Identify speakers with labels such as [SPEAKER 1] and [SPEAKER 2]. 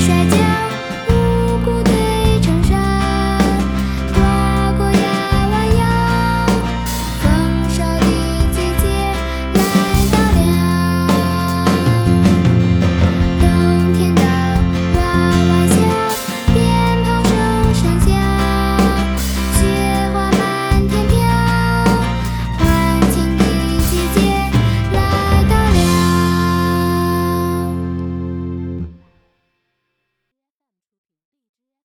[SPEAKER 1] 学姐